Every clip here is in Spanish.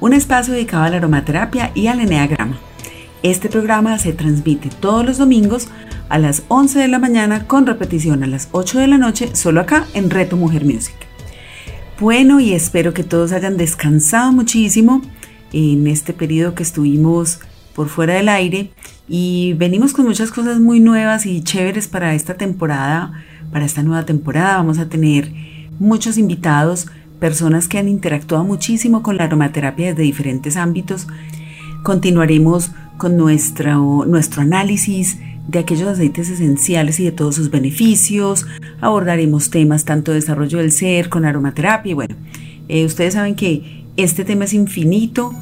un espacio dedicado a la aromaterapia y al eneagrama. Este programa se transmite todos los domingos a las 11 de la mañana con repetición a las 8 de la noche, solo acá en Reto Mujer Music. Bueno, y espero que todos hayan descansado muchísimo en este periodo que estuvimos por fuera del aire y venimos con muchas cosas muy nuevas y chéveres para esta temporada, para esta nueva temporada. Vamos a tener muchos invitados personas que han interactuado muchísimo con la aromaterapia desde diferentes ámbitos. Continuaremos con nuestro, nuestro análisis de aquellos aceites esenciales y de todos sus beneficios. Abordaremos temas tanto de desarrollo del ser con aromaterapia. Y bueno, eh, ustedes saben que este tema es infinito.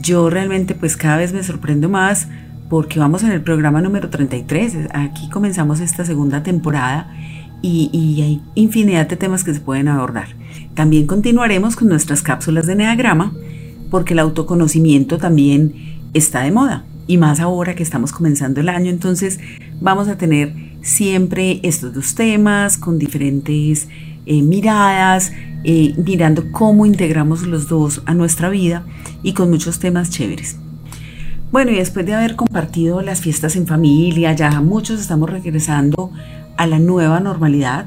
Yo realmente pues cada vez me sorprendo más porque vamos en el programa número 33. Aquí comenzamos esta segunda temporada y, y hay infinidad de temas que se pueden abordar. También continuaremos con nuestras cápsulas de Neagrama porque el autoconocimiento también está de moda y más ahora que estamos comenzando el año, entonces vamos a tener siempre estos dos temas con diferentes eh, miradas, eh, mirando cómo integramos los dos a nuestra vida y con muchos temas chéveres. Bueno, y después de haber compartido las fiestas en familia, ya muchos estamos regresando a la nueva normalidad,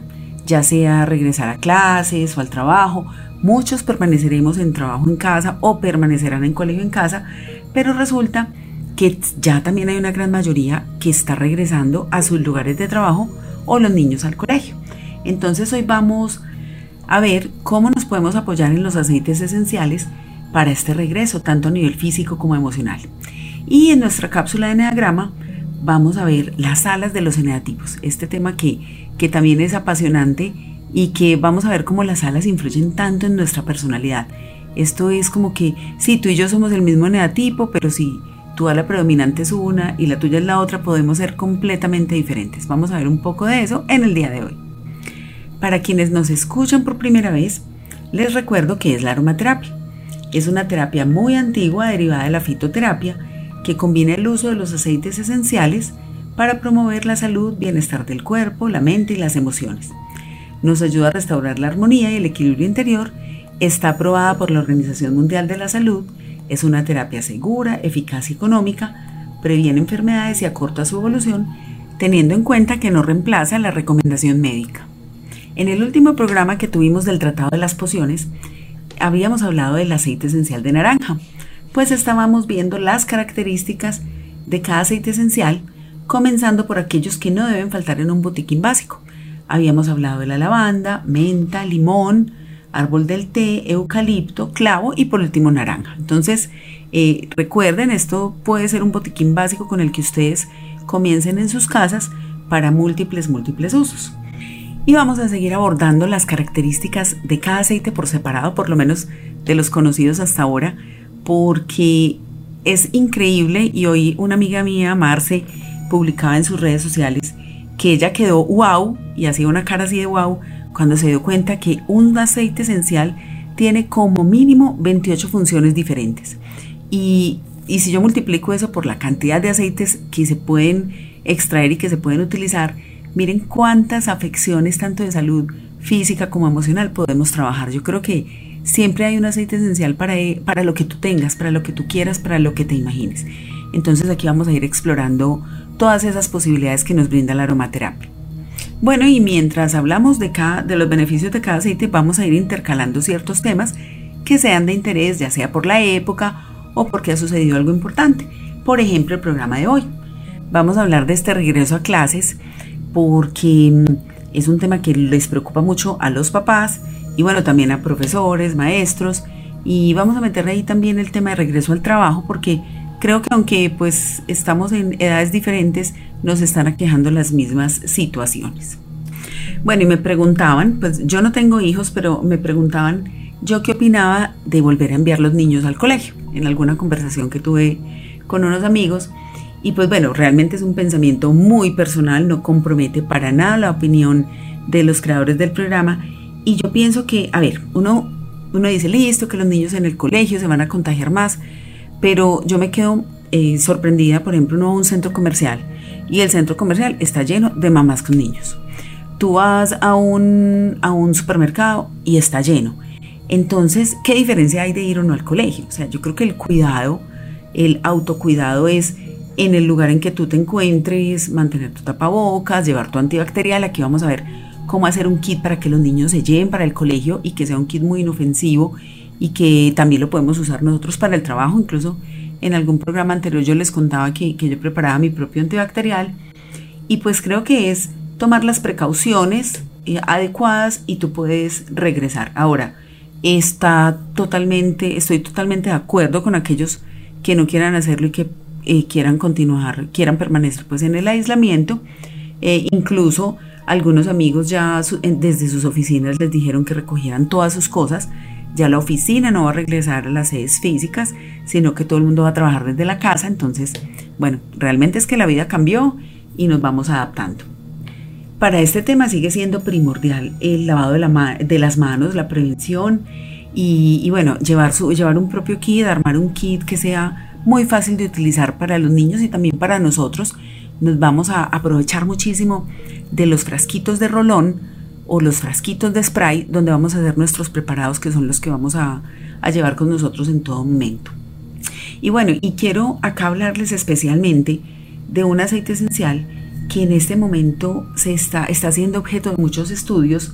ya sea regresar a clases o al trabajo. Muchos permaneceremos en trabajo en casa o permanecerán en colegio en casa, pero resulta que ya también hay una gran mayoría que está regresando a sus lugares de trabajo o los niños al colegio. Entonces hoy vamos a ver cómo nos podemos apoyar en los aceites esenciales para este regreso, tanto a nivel físico como emocional. Y en nuestra cápsula de Enneagrama vamos a ver las alas de los eneatipos, este tema que, que también es apasionante y que vamos a ver cómo las alas influyen tanto en nuestra personalidad. Esto es como que, sí, tú y yo somos el mismo eneatipo, pero si tu ala predominante es una y la tuya es la otra, podemos ser completamente diferentes. Vamos a ver un poco de eso en el día de hoy. Para quienes nos escuchan por primera vez, les recuerdo que es la aromaterapia. Es una terapia muy antigua derivada de la fitoterapia que combina el uso de los aceites esenciales para promover la salud, bienestar del cuerpo, la mente y las emociones. Nos ayuda a restaurar la armonía y el equilibrio interior, está aprobada por la Organización Mundial de la Salud, es una terapia segura, eficaz y económica, previene enfermedades y acorta su evolución, teniendo en cuenta que no reemplaza la recomendación médica. En el último programa que tuvimos del Tratado de las Pociones, habíamos hablado del aceite esencial de naranja, pues estábamos viendo las características de cada aceite esencial, comenzando por aquellos que no deben faltar en un botiquín básico. Habíamos hablado de la lavanda, menta, limón, árbol del té, eucalipto, clavo y por último naranja. Entonces, eh, recuerden, esto puede ser un botiquín básico con el que ustedes comiencen en sus casas para múltiples, múltiples usos. Y vamos a seguir abordando las características de cada aceite por separado, por lo menos de los conocidos hasta ahora, porque es increíble y hoy una amiga mía, Marce, publicaba en sus redes sociales que ella quedó wow y hacía una cara así de wow cuando se dio cuenta que un aceite esencial tiene como mínimo 28 funciones diferentes. Y, y si yo multiplico eso por la cantidad de aceites que se pueden extraer y que se pueden utilizar, miren cuántas afecciones tanto de salud física como emocional podemos trabajar. Yo creo que Siempre hay un aceite esencial para, eh, para lo que tú tengas, para lo que tú quieras, para lo que te imagines. Entonces aquí vamos a ir explorando todas esas posibilidades que nos brinda la aromaterapia. Bueno, y mientras hablamos de, cada, de los beneficios de cada aceite, vamos a ir intercalando ciertos temas que sean de interés, ya sea por la época o porque ha sucedido algo importante. Por ejemplo, el programa de hoy. Vamos a hablar de este regreso a clases porque mm, es un tema que les preocupa mucho a los papás y bueno, también a profesores, maestros y vamos a meter ahí también el tema de regreso al trabajo porque creo que aunque pues estamos en edades diferentes, nos están aquejando las mismas situaciones. Bueno, y me preguntaban, pues yo no tengo hijos, pero me preguntaban yo qué opinaba de volver a enviar los niños al colegio. en alguna conversación que tuve con unos amigos. Y pues bueno, realmente es un pensamiento muy personal, no compromete para nada la opinión de los creadores del programa. Y yo pienso que, a ver, uno, uno dice, listo, que los niños en el colegio se van a contagiar más, pero yo me quedo eh, sorprendida, por ejemplo, uno va a un centro comercial y el centro comercial está lleno de mamás con niños. Tú vas a un, a un supermercado y está lleno. Entonces, ¿qué diferencia hay de ir o no al colegio? O sea, yo creo que el cuidado, el autocuidado es en el lugar en que tú te encuentres, mantener tu tapabocas, llevar tu antibacterial. Aquí vamos a ver cómo hacer un kit para que los niños se lleven para el colegio y que sea un kit muy inofensivo y que también lo podemos usar nosotros para el trabajo. Incluso en algún programa anterior yo les contaba que, que yo preparaba mi propio antibacterial y pues creo que es tomar las precauciones eh, adecuadas y tú puedes regresar. Ahora, está totalmente, estoy totalmente de acuerdo con aquellos que no quieran hacerlo y que eh, quieran continuar, quieran permanecer pues en el aislamiento. Eh, incluso algunos amigos ya desde sus oficinas les dijeron que recogieran todas sus cosas. Ya la oficina no va a regresar a las sedes físicas, sino que todo el mundo va a trabajar desde la casa. Entonces, bueno, realmente es que la vida cambió y nos vamos adaptando. Para este tema sigue siendo primordial el lavado de, la de las manos, la prevención y, bueno, llevar, su, llevar un propio kit, armar un kit que sea muy fácil de utilizar para los niños y también para nosotros. Nos vamos a aprovechar muchísimo de los frasquitos de rolón o los frasquitos de spray donde vamos a hacer nuestros preparados que son los que vamos a, llevar con nosotros en todo momento. Y bueno, y quiero acá hablarles especialmente de un aceite esencial que en este momento se está, está siendo objeto de muchos estudios.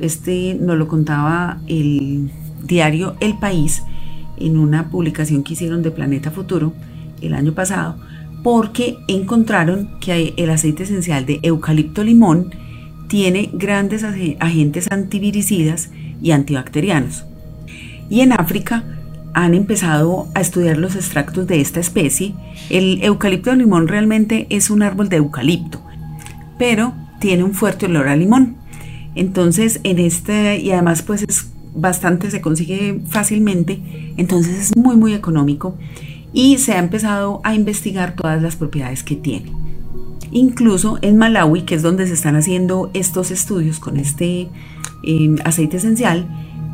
Este nos lo contaba el diario El País en una publicación que hicieron de Planeta Futuro el año pasado, porque encontraron que el aceite esencial de eucalipto limón tiene grandes agentes antiviricidas y antibacterianos. Y en África han empezado a estudiar los extractos de esta especie. El eucalipto limón realmente es un árbol de eucalipto, pero tiene un fuerte olor a limón. Entonces, en este, y además pues es bastante, se consigue fácilmente, entonces es muy muy económico y se ha empezado a investigar todas las propiedades que tiene. Incluso en Malawi, que es donde se están haciendo estos estudios con este em, aceite esencial,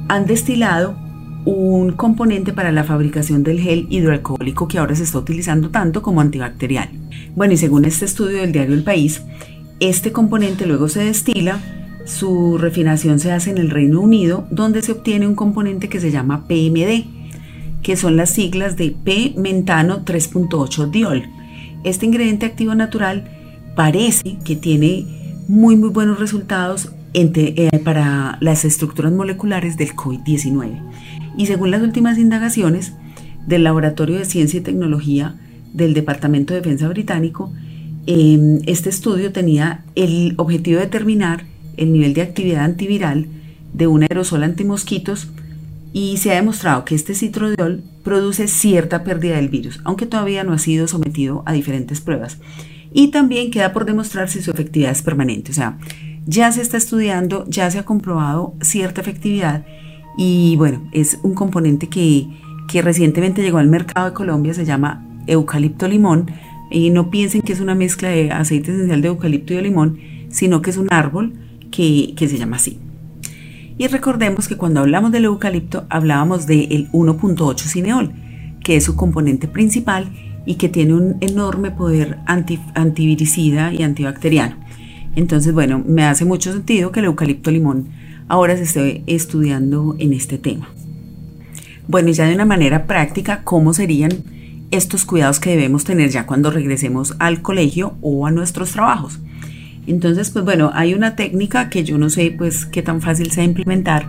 han destilado un componente para la fabricación del gel hidroalcohólico que ahora se está utilizando tanto como antibacterial. Bueno, y según este estudio del diario El País, este componente luego se destila su refinación se hace en el Reino Unido, donde se obtiene un componente que se llama PMD, que son las siglas de P-mentano 3.8 diol. Este ingrediente activo natural parece que tiene muy muy buenos resultados eh, para las estructuras moleculares del COVID-19. Y según las últimas indagaciones del Laboratorio de Ciencia y Tecnología del Departamento de Defensa británico, em, este estudio tenía el objetivo de determinar el nivel de actividad antiviral de un aerosol antimosquitos y se ha demostrado que este citrodiol produce cierta pérdida del virus, aunque todavía no ha sido sometido a diferentes pruebas. Y también queda por demostrar si su efectividad es permanente, o sea, ya se está estudiando, ya se ha comprobado cierta efectividad y bueno, es un componente que, que recientemente llegó al mercado de Colombia, se llama eucalipto limón, y no piensen que es una mezcla de aceite esencial de eucalipto y de limón, sino que es un árbol que, se llama así. Y recordemos que cuando hablamos del eucalipto hablábamos del 1.8 cineol, que es su componente principal y que tiene un enorme poder antiviricida y antibacteriano. Entonces, bueno, me hace mucho sentido que el eucalipto limón ahora se esté estudiando en este tema. Bueno, y ya de una manera práctica, ¿cómo serían estos cuidados que debemos tener ya cuando regresemos al colegio o a nuestros trabajos? Entonces, pues bueno, hay una técnica que yo no sé pues qué tan fácil sea implementar,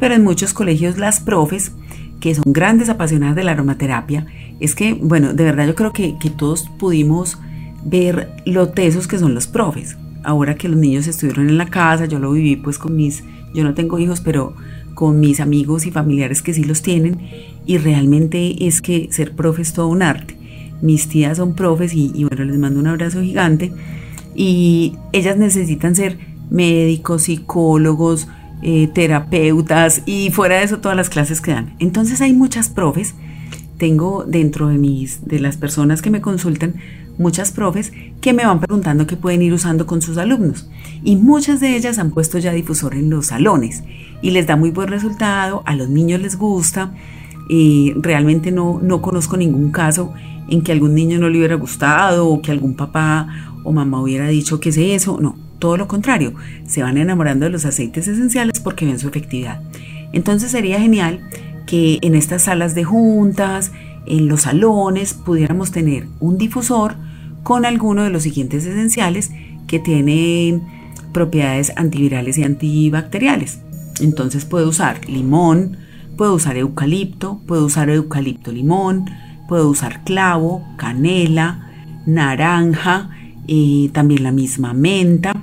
pero en muchos colegios las profes, que son grandes apasionadas de la aromaterapia, es que, bueno, de verdad yo creo que, que todos pudimos ver lo tesos que son los profes. Ahora que los niños estuvieron en la casa, yo lo viví pues con mis, yo no tengo hijos, pero con mis amigos y familiares que sí los tienen, y realmente es que ser profe es todo un arte. Mis tías son profes y, y bueno, les mando un abrazo gigante y ellas necesitan ser médicos, psicólogos, eh, terapeutas y fuera de eso todas las clases que dan. Entonces hay muchas profes tengo dentro de mis de las personas que me consultan muchas profes que me van preguntando qué pueden ir usando con sus alumnos. Y muchas de ellas han puesto ya difusor en los salones. Y les da muy buen resultado, a los niños les gusta. Y realmente no, no conozco ningún caso en que algún niño no le hubiera gustado o que algún papá o mamá hubiera dicho que es eso, no, todo lo contrario, se van enamorando de los aceites esenciales porque ven su efectividad. Entonces sería genial que en estas salas de juntas, en los salones, pudiéramos tener un difusor con alguno de los siguientes esenciales que tiene propiedades antivirales y antibacteriales. Entonces puedo usar limón, puedo usar eucalipto, puedo usar eucalipto limón, puedo usar clavo, canela, naranja, y también la misma menta,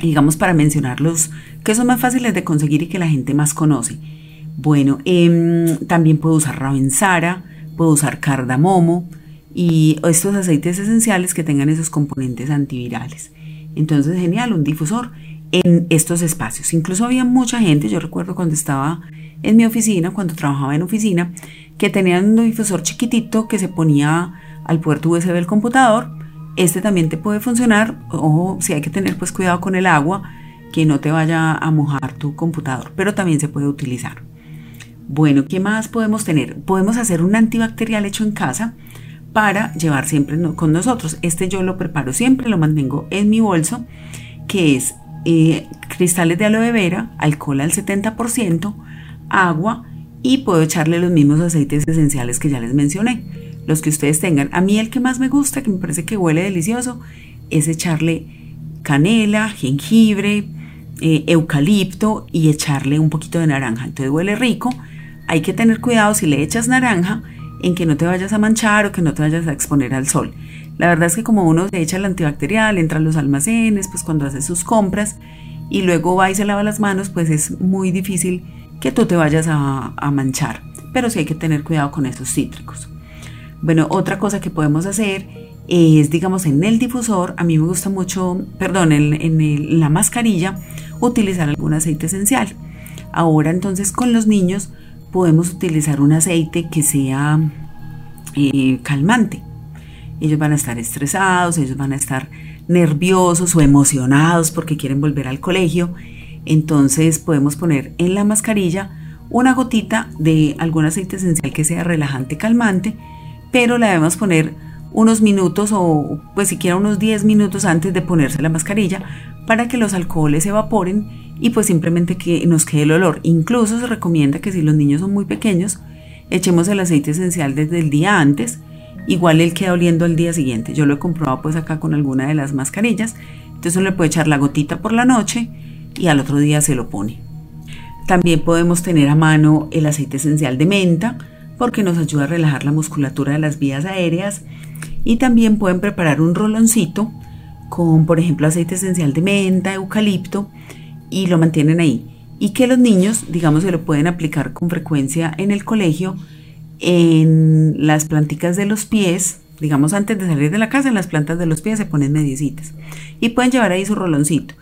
digamos para mencionar los que son más fáciles de conseguir y que la gente más conoce. Bueno, em, también puedo usar ravensara, puedo usar cardamomo y estos aceites esenciales que tengan esos componentes antivirales. Entonces, genial, un difusor en estos espacios. Incluso había mucha gente, yo recuerdo cuando estaba en mi oficina, cuando trabajaba en oficina, que tenían un difusor chiquitito que se ponía al puerto USB del computador. Este también te puede funcionar, o si hay que tener pues cuidado con el agua, que no te vaya a mojar tu computador, pero también se puede utilizar. Bueno, ¿qué más podemos tener? Podemos hacer un antibacterial hecho en casa para llevar siempre con nosotros. Este yo lo preparo siempre, lo mantengo en mi bolso, que es eh, cristales de aloe vera, alcohol al 70%, agua y puedo echarle los mismos aceites esenciales que ya les mencioné, los que ustedes tengan. A mí el que más me gusta, que me parece que huele delicioso, es echarle canela, jengibre, eh, eucalipto y echarle un poquito de naranja. Entonces huele rico hay que tener cuidado si le echas naranja en que no te vayas a manchar o que no te vayas a exponer al sol. La verdad es que como uno se echa el antibacterial, entra a los almacenes, pues cuando hace sus compras y luego va y se lava las manos, pues es muy difícil que tú te vayas a, manchar. Pero sí hay que tener cuidado con esos cítricos. Bueno, otra cosa que podemos hacer es, digamos, en el difusor, a mí me gusta mucho, perdón, en, la mascarilla, utilizar algún aceite esencial. Ahora entonces con los niños podemos utilizar un aceite que sea eh, calmante. Ellos van a estar estresados, ellos van a estar nerviosos o emocionados porque quieren volver al colegio. Entonces podemos poner en la mascarilla una gotita de algún aceite esencial que sea relajante, calmante, pero la debemos poner unos minutos o pues siquiera unos 10 minutos antes de ponerse la mascarilla para que los alcoholes se evaporen y pues simplemente que nos quede el olor. Incluso se recomienda que si los niños son muy pequeños, echemos el aceite esencial desde el día antes, igual él queda oliendo al día siguiente. Yo lo he comprobado pues acá con alguna de las mascarillas, entonces le puede echar la gotita por la noche y al otro día se lo pone. También podemos tener a mano el aceite esencial de menta porque nos ayuda a relajar la musculatura de las vías aéreas y también pueden preparar un roloncito con por ejemplo aceite esencial de menta, eucalipto y lo mantienen ahí. Y que los niños, digamos, se lo pueden aplicar con frecuencia en el colegio, en las plantitas de los pies, digamos, antes de salir de la casa, en las plantas de los pies se ponen mediecitas. Y pueden llevar ahí su roloncito.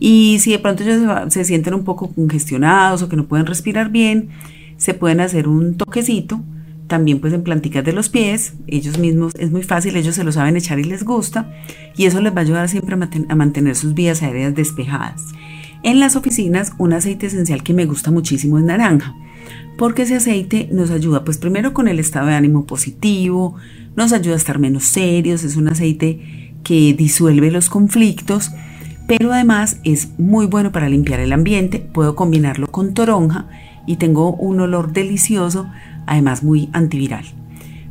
Y si de pronto ellos se, sienten un poco congestionados o que no pueden respirar bien, se pueden hacer un toquecito también pues en plantitas de los pies, ellos mismos es muy fácil, ellos se lo saben echar y les gusta y eso les va a ayudar siempre a mantener sus vías aéreas despejadas. En las oficinas, un aceite esencial que me gusta muchísimo es naranja, porque ese aceite nos ayuda, pues primero con el estado de ánimo positivo, nos ayuda a estar menos serios, es un aceite que disuelve los conflictos, pero además es muy bueno para limpiar el ambiente, puedo combinarlo con toronja y tengo un olor delicioso, además muy antiviral.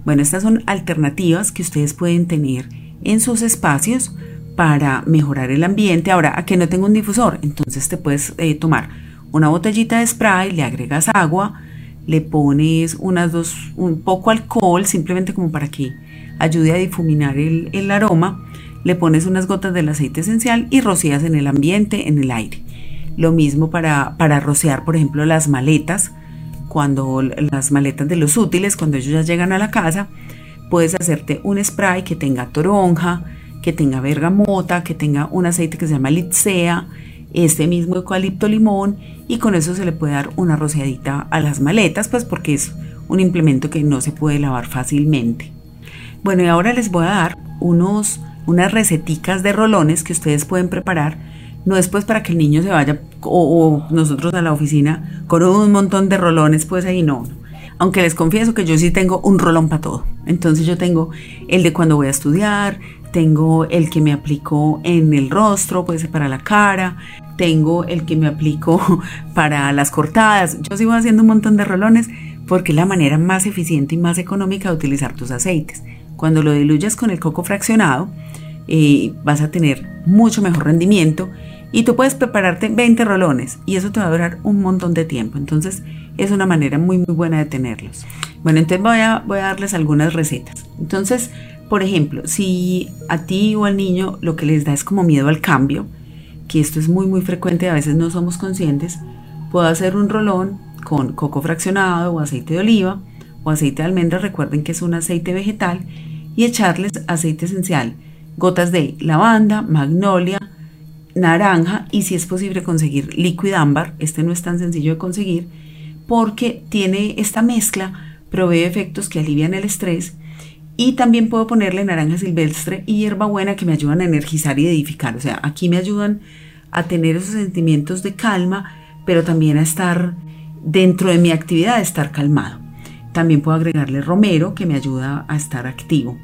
Bueno, estas son alternativas que ustedes pueden tener en sus espacios para mejorar el ambiente. Ahora, a que no tengo un difusor, entonces te puedes eh, tomar una botellita de spray, le agregas agua, le pones unas dos, un poco alcohol, simplemente como para que ayude a difuminar el, el aroma, le pones unas gotas del aceite esencial y rocías en el ambiente, en el aire. Lo mismo para, para rociar, por ejemplo, las maletas, cuando las maletas de los útiles, cuando ellos ya llegan a la casa, puedes hacerte un spray que tenga toronja, que tenga bergamota, que tenga un aceite que se llama litsea, este mismo eucalipto limón y con eso se le puede dar una rociadita a las maletas, pues porque es un implemento que no se puede lavar fácilmente. Bueno, y ahora les voy a dar unos, unas receticas de rolones que ustedes pueden preparar. No es pues para que el niño se vaya o, nosotros a la oficina con un montón de rolones, pues ahí no. Aunque les confieso que yo sí tengo un rolón para todo. Entonces yo tengo el de cuando voy a estudiar, tengo el que me aplico en el rostro, puede ser para la cara, tengo el que me aplico para las cortadas. Yo sigo haciendo un montón de rolones porque es la manera más eficiente y más económica de utilizar tus aceites. Cuando lo diluyes con el coco fraccionado, eh, vas a tener mucho mejor rendimiento y tú puedes prepararte 20 rolones y eso te va a durar un montón de tiempo. Entonces es una manera muy muy buena de tenerlos. Bueno, entonces voy a, voy a darles algunas recetas. Entonces, por ejemplo, si a ti o al niño lo que les da es como miedo al cambio, que esto es muy muy frecuente, a veces no somos conscientes, puedo hacer un rolón con coco fraccionado o aceite de oliva o aceite de almendra, recuerden que es un aceite vegetal, y echarles aceite esencial, gotas de lavanda, magnolia, naranja y si es posible conseguir líquido ámbar, este no es tan sencillo de conseguir porque tiene esta mezcla, provee efectos que alivian el estrés y también puedo ponerle naranja silvestre y hierbabuena que me ayudan a energizar y edificar. O sea, aquí me ayudan a tener esos sentimientos de calma, pero también a estar dentro de mi actividad, a estar calmado. También puedo agregarle romero que me ayuda a estar activo.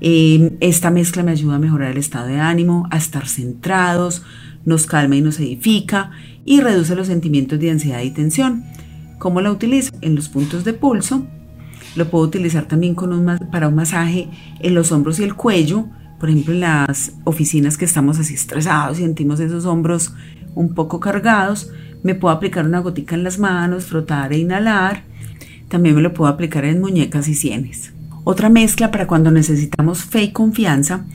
Em, esta mezcla me ayuda a mejorar el estado de ánimo, a estar centrados, nos calma y nos edifica y reduce los sentimientos de ansiedad y tensión. ¿Cómo la utilizo? En los puntos de pulso lo puedo utilizar también con para un masaje en los hombros y el cuello. Por ejemplo, en las oficinas que estamos así estresados sentimos esos hombros un poco cargados, me puedo aplicar una gotica en las manos, frotar e inhalar. También me lo puedo aplicar en muñecas y sienes. Otra mezcla para cuando necesitamos fe y confianza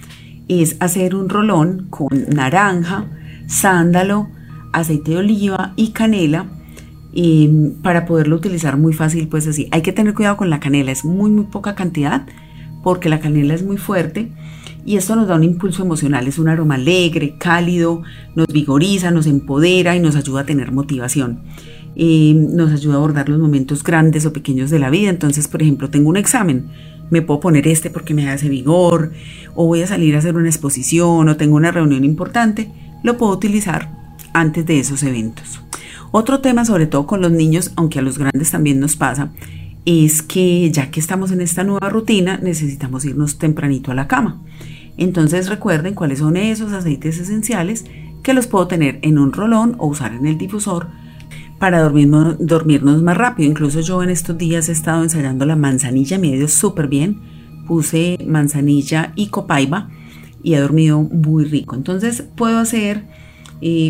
es hacer un rolón con naranja, sándalo, aceite de oliva y canela y para poderlo utilizar muy fácil, pues así. Hay que tener cuidado con la canela, es muy, muy poca cantidad porque la canela es muy fuerte y esto nos da un impulso emocional, es un aroma alegre, cálido, nos vigoriza, nos empodera y nos ayuda a tener motivación. nos ayuda a abordar los momentos grandes o pequeños de la vida. Entonces, por ejemplo, tengo un examen, me puedo poner este porque me hace vigor, o voy a salir a hacer una exposición, o tengo una reunión importante, lo puedo utilizar antes de esos eventos. Otro tema, sobre todo con los niños, aunque a los grandes también nos pasa, es que ya que estamos en esta nueva rutina, necesitamos irnos tempranito a la cama. Entonces recuerden cuáles son esos aceites esenciales que los puedo tener en un rolón o usar en el difusor para dormirnos, dormirnos más rápido. Incluso yo en estos días he estado ensayando la manzanilla, me ido súper bien. Puse manzanilla y copaiba y he dormido muy rico. Entonces puedo hacer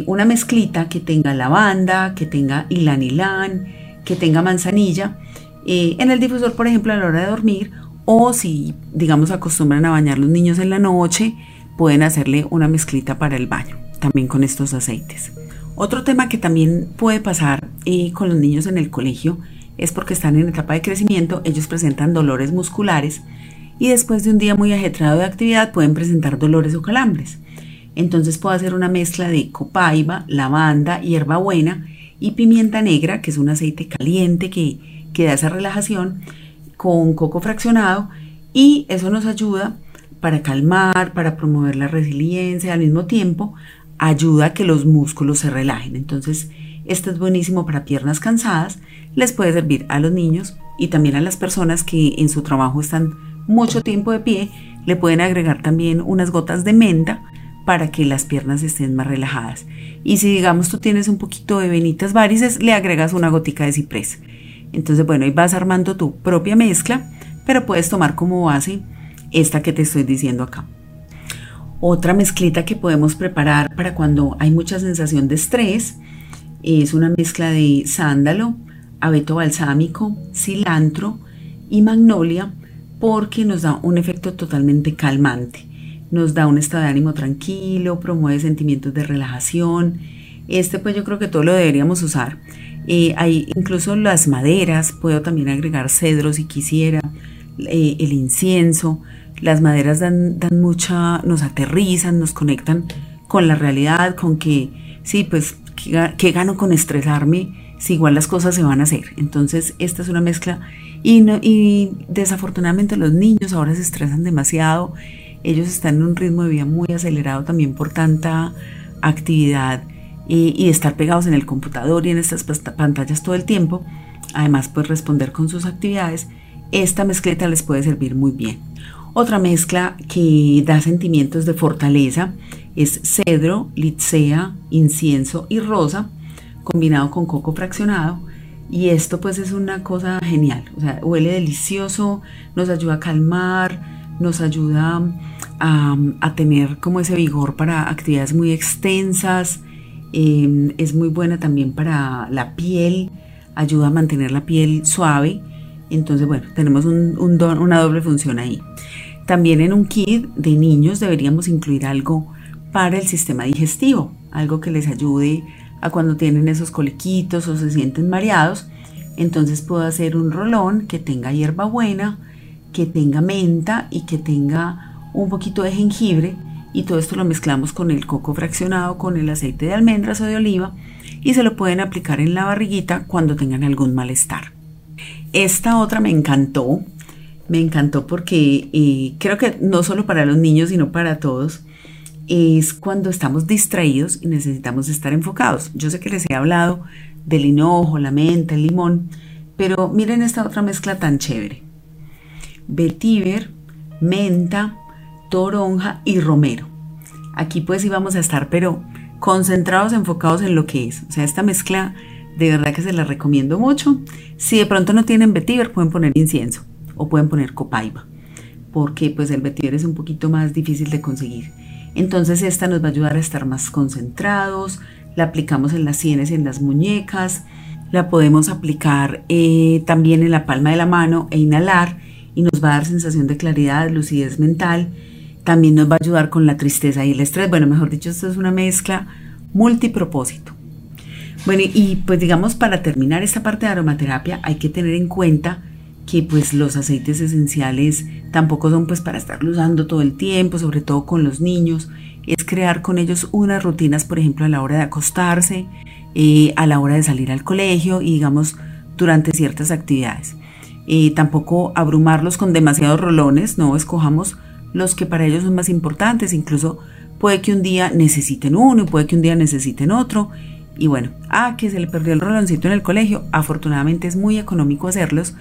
una mezclita que tenga lavanda, que tenga ilanilán, que tenga manzanilla. Eh, en el difusor, por ejemplo, a la hora de dormir, o si, digamos, acostumbran a bañar los niños en la noche, pueden hacerle una mezclita para el baño, también con estos aceites. Otro tema que también puede pasar eh, con los niños en el colegio es porque están en etapa de crecimiento, ellos presentan dolores musculares y después de un día muy ajetreado de actividad pueden presentar dolores o calambres. Entonces puedo hacer una mezcla de copaiba, lavanda, hierbabuena y pimienta negra, que es un aceite caliente que, que da esa relajación, con coco fraccionado. Y eso nos ayuda para calmar, para promover la resiliencia, al mismo tiempo ayuda a que los músculos se relajen. Entonces, esto es buenísimo para piernas cansadas, les puede servir a los niños y también a las personas que en su trabajo están mucho tiempo de pie, le pueden agregar también unas gotas de menta para que las piernas estén más relajadas. Y si digamos tú tienes un poquito de venitas varices, le agregas una gotica de ciprés. Entonces, bueno, ahí vas armando tu propia mezcla, pero puedes tomar como base esta que te estoy diciendo acá. Otra mezclita que podemos preparar para cuando hay mucha sensación de estrés es una mezcla de sándalo, abeto balsámico, cilantro y magnolia porque nos da un efecto totalmente calmante nos da un estado de ánimo tranquilo, promueve sentimientos de relajación. Este pues yo creo que todo lo deberíamos usar. Eh, hay incluso las maderas, puedo también agregar cedro si quisiera, eh, el incienso. Las maderas dan, mucha, nos aterrizan, nos conectan con la realidad, con que, sí, pues, ¿qué, gano con estresarme si igual las cosas se van a hacer? Entonces, esta es una mezcla Y, y desafortunadamente los niños ahora se estresan demasiado, ellos están en un ritmo de vida muy acelerado también por tanta actividad y, estar pegados en el computador y en estas pantallas todo el tiempo. Además, pues responder con sus actividades, esta mezcleta les puede servir muy bien. Otra mezcla que da sentimientos de fortaleza es cedro, licea, incienso y rosa combinado con coco fraccionado y esto pues es una cosa genial, o sea, huele delicioso, nos ayuda a calmar, nos ayuda a, tener como ese vigor para actividades muy extensas, em, es muy buena también para la piel, ayuda a mantener la piel suave, entonces bueno, tenemos una doble función ahí. También en un kit de niños deberíamos incluir algo para el sistema digestivo, algo que les ayude a cuando tienen esos coliquitos o se sienten mareados. Entonces puedo hacer un rolón que tenga hierbabuena, que tenga menta y que tenga un poquito de jengibre y todo esto lo mezclamos con el coco fraccionado, con el aceite de almendras o de oliva y se lo pueden aplicar en la barriguita cuando tengan algún malestar. Esta otra me encantó, me encantó porque eh, creo que no solo para los niños, sino para todos, es cuando estamos distraídos y necesitamos estar enfocados. Yo sé que les he hablado del hinojo, la menta, el limón, pero miren esta otra mezcla tan chévere. Vetiver, menta, toronja y romero. Aquí pues íbamos a estar, pero concentrados, enfocados en lo que es. O sea, esta mezcla de verdad que se la recomiendo mucho. Si de pronto no tienen vetiver, pueden poner incienso o pueden poner copaiba, porque pues el vetiver es un poquito más difícil de conseguir. Entonces esta nos va a ayudar a estar más concentrados, la aplicamos en las sienes, en las muñecas, la podemos aplicar eh, también en la palma de la mano e inhalar y nos va a dar sensación de claridad, lucidez mental. También nos va a ayudar con la tristeza y el estrés. Bueno, mejor dicho, esto es una mezcla multipropósito. Bueno, y pues digamos, para terminar esta parte de aromaterapia hay que tener en cuenta que pues los aceites esenciales tampoco son pues para estarlo usando todo el tiempo, sobre todo con los niños, es crear con ellos unas rutinas, por ejemplo, a la hora de acostarse, eh, a la hora de salir al colegio y digamos durante ciertas actividades. Eh, tampoco abrumarlos con demasiados rolones, no escojamos los que para ellos son más importantes, incluso puede que un día necesiten uno y puede que un día necesiten otro. Y bueno, ah, que se le perdió el roloncito en el colegio, afortunadamente es muy económico hacerlos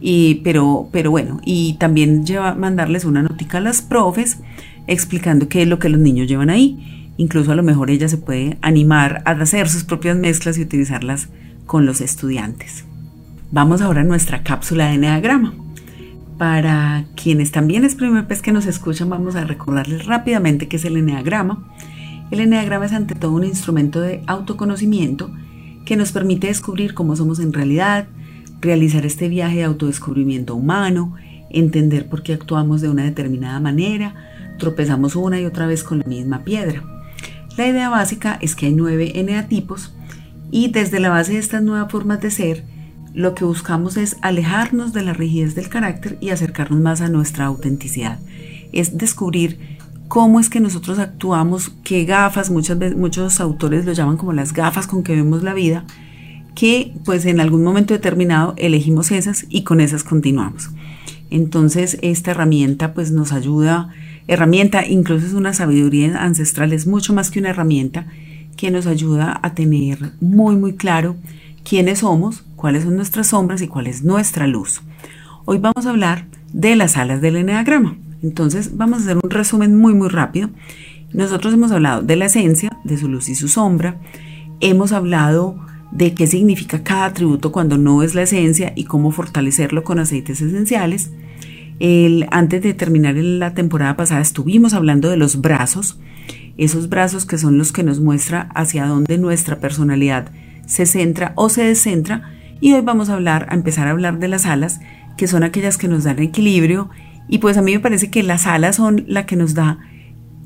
y, pero, pero bueno, y también lleva, mandarles una notica a las profes explicando qué es lo que los niños llevan ahí. Incluso a lo mejor ella se puede animar a hacer sus propias mezclas y utilizarlas con los estudiantes. Vamos ahora a nuestra cápsula de Enneagrama. Para quienes también es primera vez que nos escuchan, vamos a recordarles rápidamente qué es el Enneagrama. El Enneagrama es ante todo un instrumento de autoconocimiento que nos permite descubrir cómo somos en realidad, realizar este viaje de autodescubrimiento humano, entender por qué actuamos de una determinada manera, tropezamos una y otra vez con la misma piedra. La idea básica es que hay nueve eneatipos y desde la base de estas nuevas formas de ser, lo que buscamos es alejarnos de la rigidez del carácter y acercarnos más a nuestra autenticidad. Es descubrir cómo es que nosotros actuamos, qué gafas, muchas veces, muchos autores lo llaman como las gafas con que vemos la vida, que pues en algún momento determinado elegimos esas y con esas continuamos. Entonces esta herramienta pues nos ayuda, herramienta incluso es una sabiduría ancestral, es mucho más que una herramienta que nos ayuda a tener muy muy claro quiénes somos, cuáles son nuestras sombras y cuál es nuestra luz. Hoy vamos a hablar de las alas del eneagrama. Entonces vamos a hacer un resumen muy muy rápido. Nosotros hemos hablado de la esencia, de su luz y su sombra. Hemos hablado de qué significa cada atributo cuando no es la esencia y cómo fortalecerlo con aceites esenciales. Antes de terminar la temporada pasada estuvimos hablando de los brazos, esos brazos que son los que nos muestra hacia dónde nuestra personalidad se centra o se descentra y hoy vamos a hablar, a empezar a hablar de las alas, que son aquellas que nos dan equilibrio y pues a mí me parece que las alas son la que nos da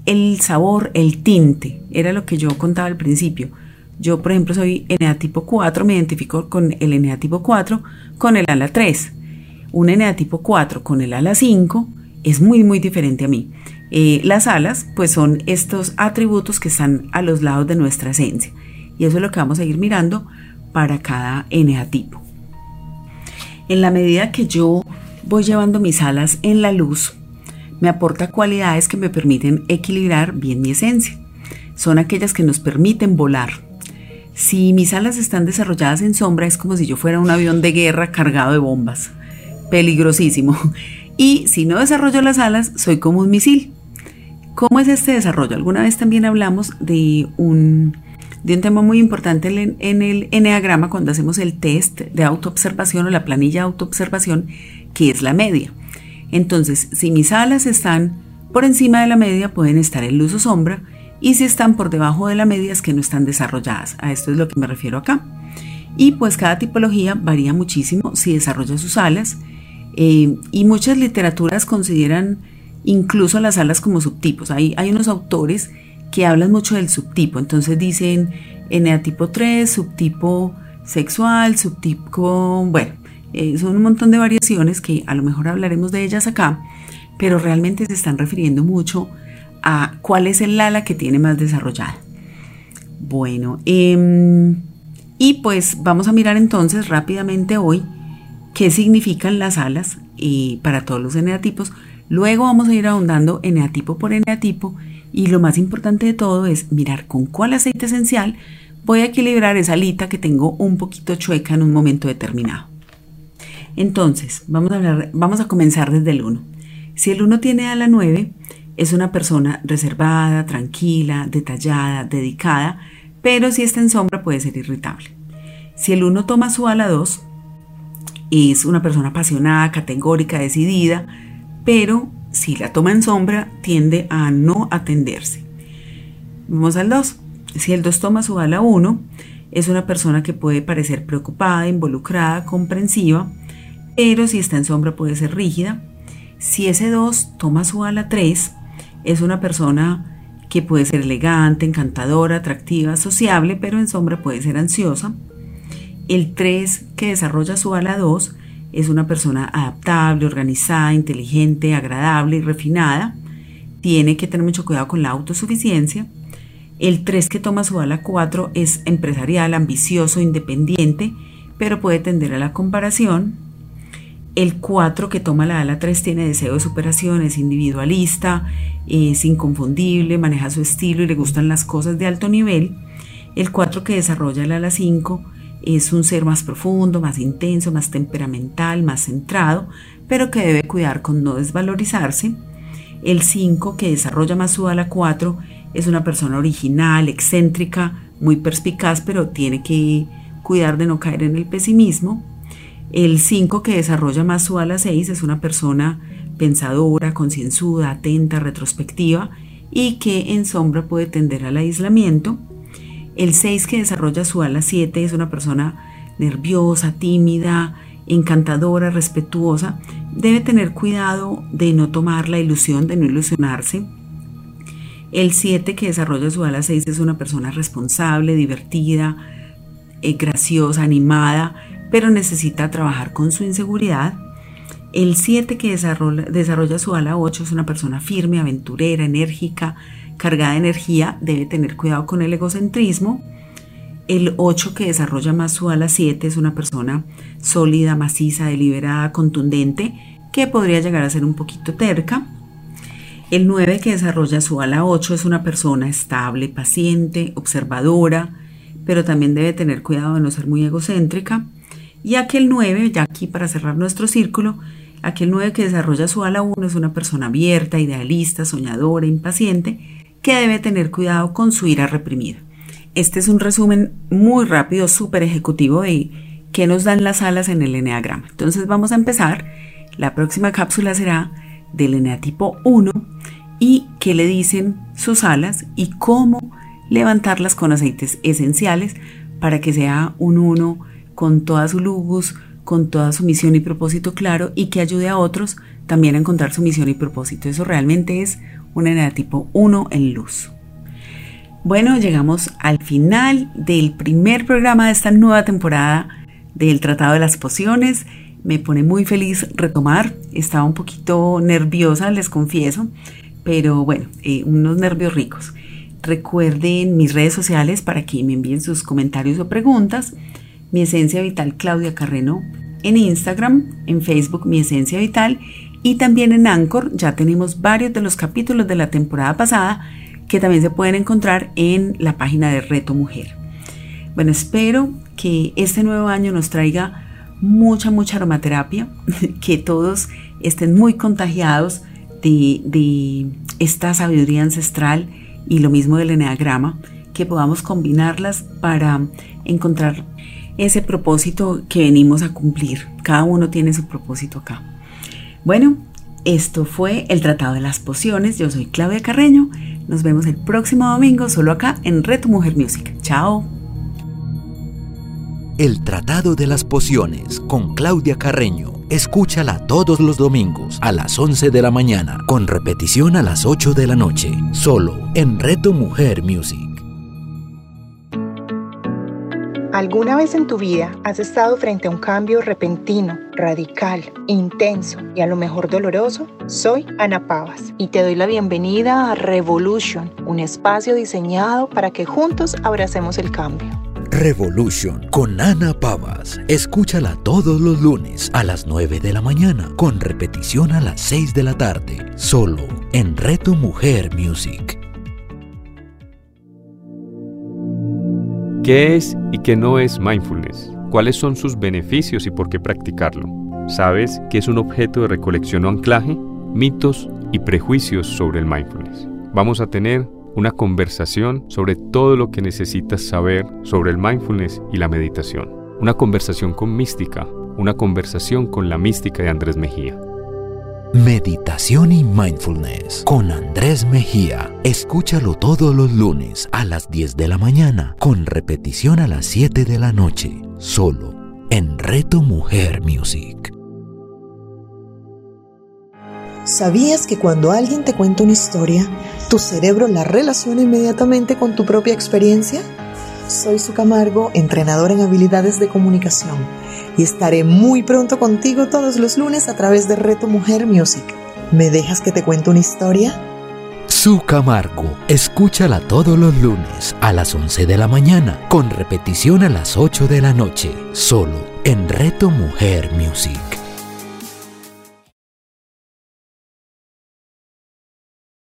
el sabor, el tinte, era lo que yo contaba al principio. Yo, por ejemplo, soy NA tipo 4, me identifico con el NA tipo 4 con el ala 3. Un NA tipo 4 con el ala 5 es muy, muy diferente a mí. Eh, las alas, pues son estos atributos que están a los lados de nuestra esencia. Y eso es lo que vamos a ir mirando para cada NA tipo. En la medida que yo voy llevando mis alas en la luz, me aporta cualidades que me permiten equilibrar bien mi esencia. Son aquellas que nos permiten volar. Si mis alas están desarrolladas en sombra, es como si yo fuera un avión de guerra cargado de bombas. Peligrosísimo. Y si no desarrollo las alas, soy como un misil. ¿Cómo es este desarrollo? Alguna vez también hablamos de un, de un tema muy importante en el enneagrama cuando hacemos el test de autoobservación o la planilla de autoobservación, que es la media. Entonces, si mis alas están por encima de la media, pueden estar en luz o sombra, y si están por debajo de la media, es que no están desarrolladas. A esto es lo que me refiero acá. Y pues cada tipología varía muchísimo si desarrolla sus alas, eh, y muchas literaturas consideran incluso las alas como subtipos. Hay unos autores que hablan mucho del subtipo, entonces dicen eneatipo 3, subtipo sexual, subtipo, bueno, eh, son un montón de variaciones que a lo mejor hablaremos de ellas acá, pero realmente se están refiriendo mucho a cuál es el ala que tiene más desarrollada. Bueno, em, y pues vamos a mirar entonces rápidamente hoy qué significan las alas y para todos los eneatipos. Luego vamos a ir ahondando eneatipo por eneatipo y lo más importante de todo es mirar con cuál aceite esencial voy a equilibrar esa alita que tengo un poquito chueca en un momento determinado. Entonces, vamos a, hablar, vamos a comenzar desde el 1. Si el 1 tiene ala 9, es una persona reservada, tranquila, detallada, dedicada, pero si está en sombra puede ser irritable. Si el 1 toma su ala 2, es una persona apasionada, categórica, decidida, pero si la toma en sombra tiende a no atenderse. Vamos al 2. Si el 2 toma su ala 1, es una persona que puede parecer preocupada, involucrada, comprensiva, pero si está en sombra puede ser rígida. Si ese 2 toma su ala 3, es una persona que puede ser elegante, encantadora, atractiva, sociable, pero en sombra puede ser ansiosa. El 3 que desarrolla su ala 2 es una persona adaptable, organizada, inteligente, agradable y refinada. Tiene que tener mucho cuidado con la autosuficiencia. El 3 que toma su ala 4 es empresarial, ambicioso, independiente, pero puede tender a la comparación. El 4 que toma la ala 3 tiene deseo de superación, es individualista, es inconfundible, maneja su estilo y le gustan las cosas de alto nivel. El 4 que desarrolla el ala 5 es un ser más profundo, más intenso, más temperamental, más centrado, pero que debe cuidar con no desvalorizarse. El 5, que desarrolla más su ala 4, es una persona original, excéntrica, muy perspicaz, pero tiene que cuidar de no caer en el pesimismo. El 5, que desarrolla más su ala 6, es una persona pensadora, concienzuda, atenta, retrospectiva y que en sombra puede tender al aislamiento. El 6 que desarrolla su ala 7 es una persona nerviosa, tímida, encantadora, respetuosa. Debe tener cuidado de no tomar la ilusión, de no ilusionarse. El 7 que desarrolla su ala 6 es una persona responsable, divertida, eh, graciosa, animada, pero necesita trabajar con su inseguridad. El 7 que desarrolla, desarrolla su ala 8 es una persona firme, aventurera, enérgica, cargada de energía, debe tener cuidado con el egocentrismo. El 8 que desarrolla más su ala 7 es una persona sólida, maciza, deliberada, contundente, que podría llegar a ser un poquito terca. El 9 que desarrolla su ala 8 es una persona estable, paciente, observadora, pero también debe tener cuidado de no ser muy egocéntrica. Y aquel 9, ya aquí para cerrar nuestro círculo, aquel 9 que desarrolla su ala 1 es una persona abierta, idealista, soñadora, impaciente, que debe tener cuidado con su ira reprimida. Este es un resumen muy rápido, súper ejecutivo de qué nos dan las alas en el eneagrama. Entonces vamos a empezar. La próxima cápsula será del eneatipo 1 y qué le dicen sus alas y cómo levantarlas con aceites esenciales para que sea un 1 con toda su luz, con toda su misión y propósito claro y que ayude a otros también a encontrar su misión y propósito. Eso realmente es un tipo 1 en luz. Bueno, llegamos al final del primer programa de esta nueva temporada del Tratado de las Pociones. Me pone muy feliz retomar. Estaba un poquito nerviosa, les confieso, pero bueno, eh, unos nervios ricos. Recuerden mis redes sociales para que me envíen sus comentarios o preguntas. Mi esencia vital Claudia Carreno en Instagram, en Facebook Mi Esencia Vital y también en Anchor. Ya tenemos varios de los capítulos de la temporada pasada que también se pueden encontrar en la página de Reto Mujer. Bueno, espero que este nuevo año nos traiga mucha, mucha aromaterapia, que todos estén muy contagiados de, de esta sabiduría ancestral y lo mismo del eneagrama, que podamos combinarlas para encontrar ese propósito que venimos a cumplir. Cada uno tiene su propósito acá. Bueno, esto fue el Tratado de las Pociones. Yo soy Claudia Carreño. Nos vemos el próximo domingo solo acá en Reto Mujer Music. Chao. El Tratado de las Pociones con Claudia Carreño. Escúchala todos los domingos a las 11 de la mañana, con repetición a las 8 de la noche, solo en Reto Mujer Music. ¿Alguna vez en tu vida has estado frente a un cambio repentino, radical, intenso y a lo mejor doloroso? Soy Ana Pavas y te doy la bienvenida a Revolution, un espacio diseñado para que juntos abracemos el cambio. Revolution con Ana Pavas. Escúchala todos los lunes a las 9 de la mañana, con repetición a las 6 de la tarde, solo en Reto Mujer Music. ¿Qué es y qué no es mindfulness? ¿Cuáles son sus beneficios y por qué practicarlo? ¿Sabes qué es un objeto de recolección o anclaje? Mitos y prejuicios sobre el mindfulness. Vamos a tener una conversación sobre todo lo que necesitas saber sobre el mindfulness y la meditación. Una conversación con mística, una conversación con la mística de Andrés Mejía. Meditación y Mindfulness con Andrés Mejía. Escúchalo todos los lunes a las 10 de la mañana, con repetición a las 7 de la noche, solo en Reto Mujer Music. ¿Sabías que cuando alguien te cuenta una historia, tu cerebro la relaciona inmediatamente con tu propia experiencia? Soy Su Camargo, entrenador en habilidades de comunicación y estaré muy pronto contigo todos los lunes a través de Reto Mujer Music. ¿Me dejas que te cuente una historia? Su Camargo, escúchala todos los lunes a las 11 de la mañana, con repetición a las 8 de la noche, solo en Reto Mujer Music.